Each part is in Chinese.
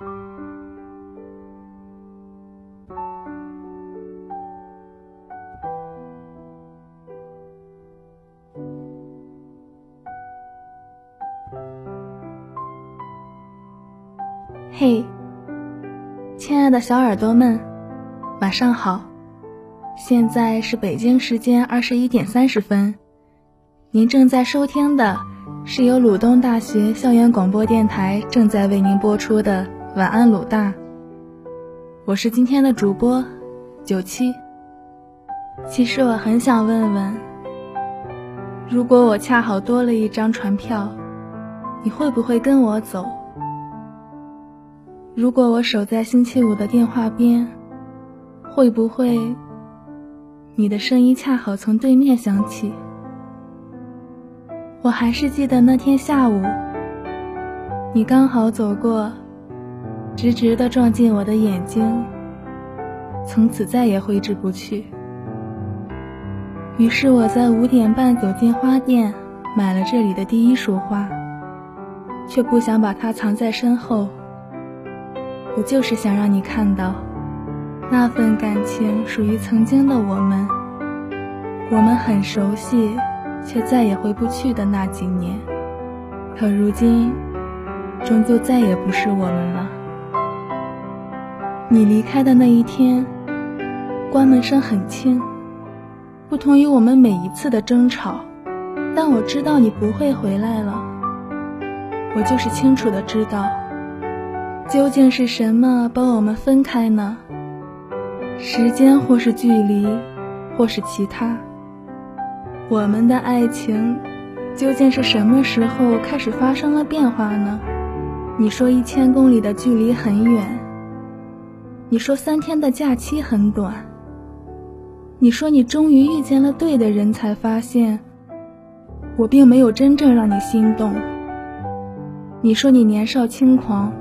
嘿，亲爱的小耳朵们，晚上好！现在是北京时间二十一点三十分，您正在收听的是由鲁东大学校园广播电台正在为您播出的《晚安鲁大》。我是今天的主播九七。其实我很想问问，如果我恰好多了一张船票，你会不会跟我走？如果我守在星期五的电话边，会不会你的声音恰好从对面响起？我还是记得那天下午，你刚好走过，直直的撞进我的眼睛，从此再也挥之不去。于是我在五点半走进花店，买了这里的第一束花，却不想把它藏在身后。我就是想让你看到，那份感情属于曾经的我们，我们很熟悉，却再也回不去的那几年。可如今，终究再也不是我们了。你离开的那一天，关门声很轻，不同于我们每一次的争吵，但我知道你不会回来了。我就是清楚的知道。究竟是什么把我们分开呢？时间，或是距离，或是其他。我们的爱情究竟是什么时候开始发生了变化呢？你说一千公里的距离很远，你说三天的假期很短，你说你终于遇见了对的人，才发现我并没有真正让你心动。你说你年少轻狂。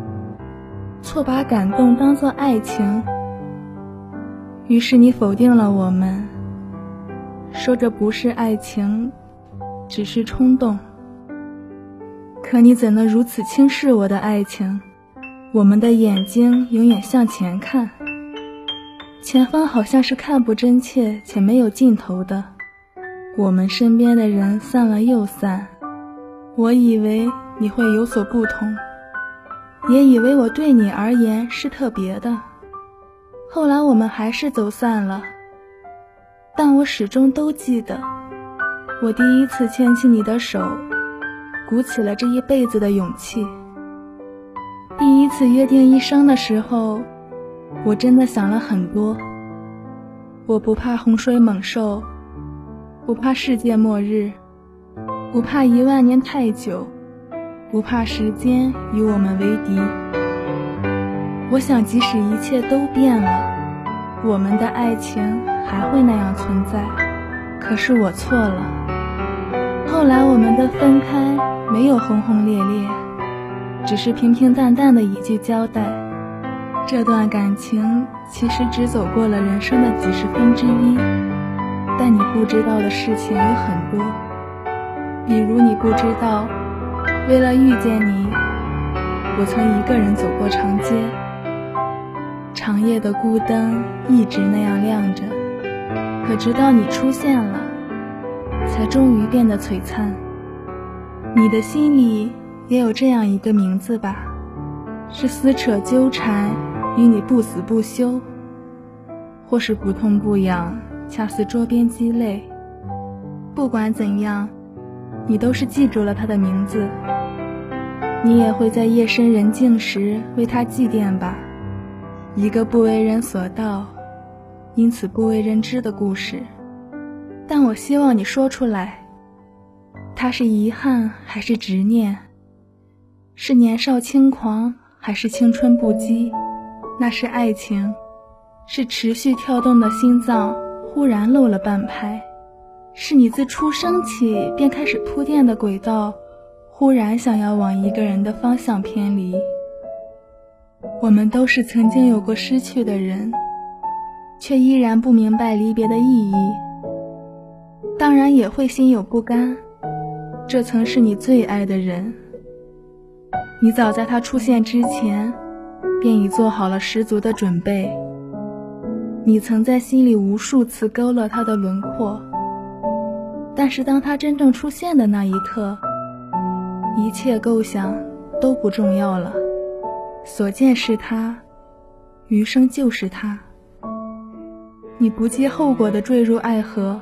错把感动当做爱情，于是你否定了我们，说这不是爱情，只是冲动。可你怎能如此轻视我的爱情？我们的眼睛永远向前看，前方好像是看不真切且没有尽头的。我们身边的人散了又散，我以为你会有所不同。也以为我对你而言是特别的，后来我们还是走散了。但我始终都记得，我第一次牵起你的手，鼓起了这一辈子的勇气。第一次约定一生的时候，我真的想了很多。我不怕洪水猛兽，不怕世界末日，不怕一万年太久。不怕时间与我们为敌。我想，即使一切都变了，我们的爱情还会那样存在。可是我错了。后来我们的分开没有轰轰烈烈，只是平平淡淡的一句交代。这段感情其实只走过了人生的几十分之一，但你不知道的事情有很多，比如你不知道。为了遇见你，我曾一个人走过长街，长夜的孤灯一直那样亮着，可直到你出现了，才终于变得璀璨。你的心里也有这样一个名字吧？是撕扯纠缠，与你不死不休，或是不痛不痒，恰似桌边鸡肋。不管怎样，你都是记住了他的名字。你也会在夜深人静时为他祭奠吧，一个不为人所道，因此不为人知的故事。但我希望你说出来，他是遗憾还是执念？是年少轻狂还是青春不羁？那是爱情，是持续跳动的心脏忽然漏了半拍，是你自出生起便开始铺垫的轨道。忽然想要往一个人的方向偏离。我们都是曾经有过失去的人，却依然不明白离别的意义。当然也会心有不甘。这曾是你最爱的人，你早在他出现之前，便已做好了十足的准备。你曾在心里无数次勾勒他的轮廓，但是当他真正出现的那一刻，一切构想都不重要了。所见是他，余生就是他。你不计后果地坠入爱河，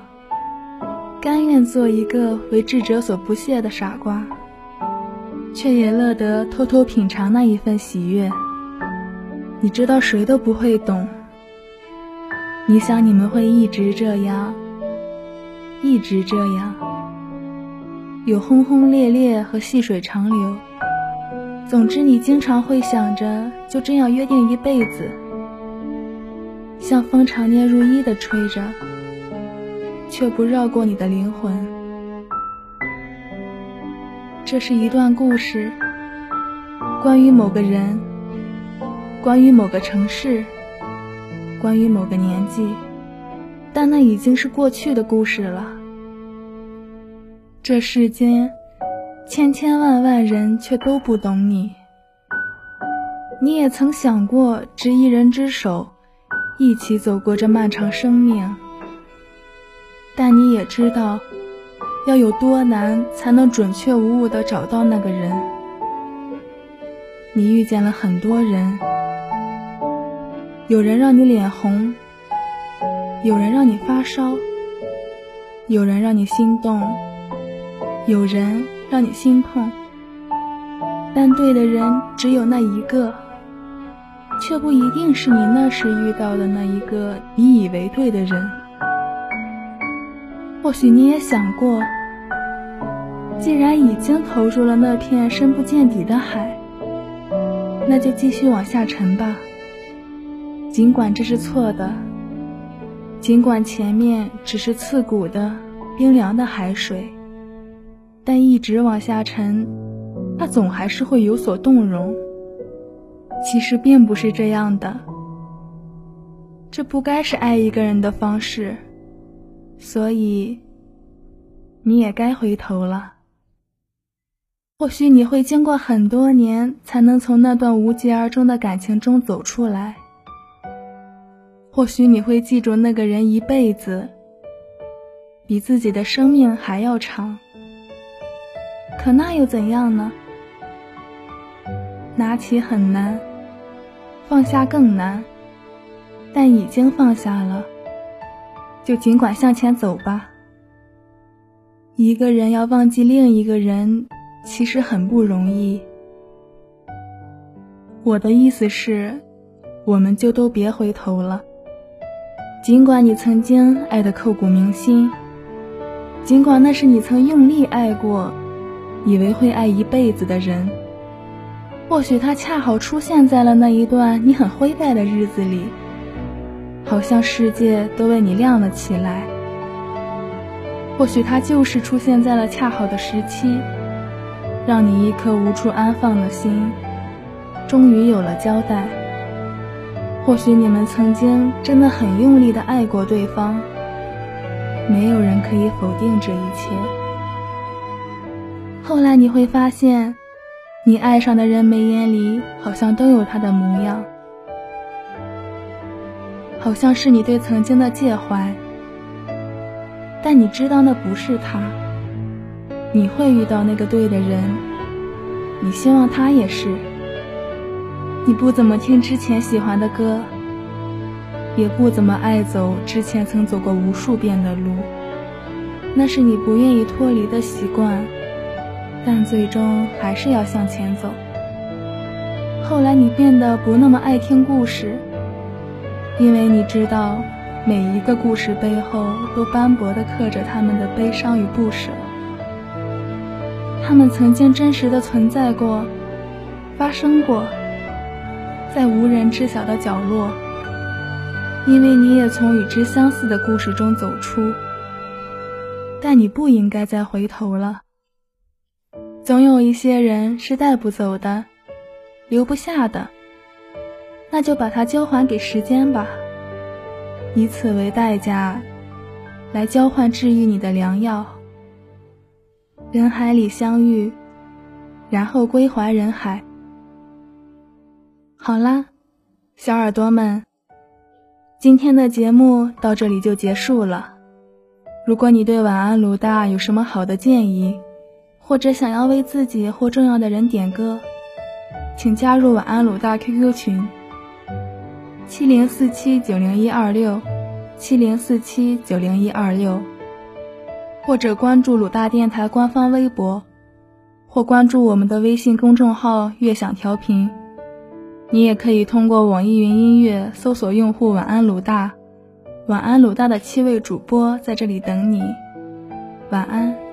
甘愿做一个为智者所不屑的傻瓜，却也乐得偷偷品尝那一份喜悦。你知道谁都不会懂。你想你们会一直这样，一直这样，有轰轰烈烈和细水长流。总之，你经常会想着就这样约定一辈子。像风常年如一的吹着，却不绕过你的灵魂。这是一段故事，关于某个人，关于某个城市，关于某个年纪，但那已经是过去的故事了。这世间，千千万万人却都不懂你。你也曾想过执一人之手。一起走过这漫长生命，但你也知道，要有多难才能准确无误地找到那个人。你遇见了很多人，有人让你脸红，有人让你发烧，有人让你心动，有人让你心痛，但对的人只有那一个。却不一定是你那时遇到的那一个你以为对的人。或许你也想过，既然已经投入了那片深不见底的海，那就继续往下沉吧。尽管这是错的，尽管前面只是刺骨的、冰凉的海水，但一直往下沉，它总还是会有所动容。其实并不是这样的，这不该是爱一个人的方式，所以你也该回头了。或许你会经过很多年才能从那段无疾而终的感情中走出来，或许你会记住那个人一辈子，比自己的生命还要长。可那又怎样呢？拿起很难。放下更难，但已经放下了，就尽管向前走吧。一个人要忘记另一个人，其实很不容易。我的意思是，我们就都别回头了。尽管你曾经爱得刻骨铭心，尽管那是你曾用力爱过，以为会爱一辈子的人。或许他恰好出现在了那一段你很灰败的日子里，好像世界都为你亮了起来。或许他就是出现在了恰好的时期，让你一颗无处安放的心，终于有了交代。或许你们曾经真的很用力的爱过对方，没有人可以否定这一切。后来你会发现。你爱上的人眉眼里好像都有他的模样，好像是你对曾经的介怀，但你知道那不是他。你会遇到那个对的人，你希望他也是。你不怎么听之前喜欢的歌，也不怎么爱走之前曾走过无数遍的路，那是你不愿意脱离的习惯。但最终还是要向前走。后来你变得不那么爱听故事，因为你知道，每一个故事背后都斑驳地刻着他们的悲伤与不舍。他们曾经真实的存在过，发生过，在无人知晓的角落。因为你也从与之相似的故事中走出，但你不应该再回头了。总有一些人是带不走的，留不下的，那就把它交还给时间吧，以此为代价，来交换治愈你的良药。人海里相遇，然后归还人海。好啦，小耳朵们，今天的节目到这里就结束了。如果你对晚安鲁大有什么好的建议，或者想要为自己或重要的人点歌，请加入晚安鲁大 QQ 群：七零四七九零一二六七零四七九零一二六，或者关注鲁大电台官方微博，或关注我们的微信公众号“悦享调频”。你也可以通过网易云音乐搜索用户“晚安鲁大”。晚安，鲁大的七位主播在这里等你。晚安。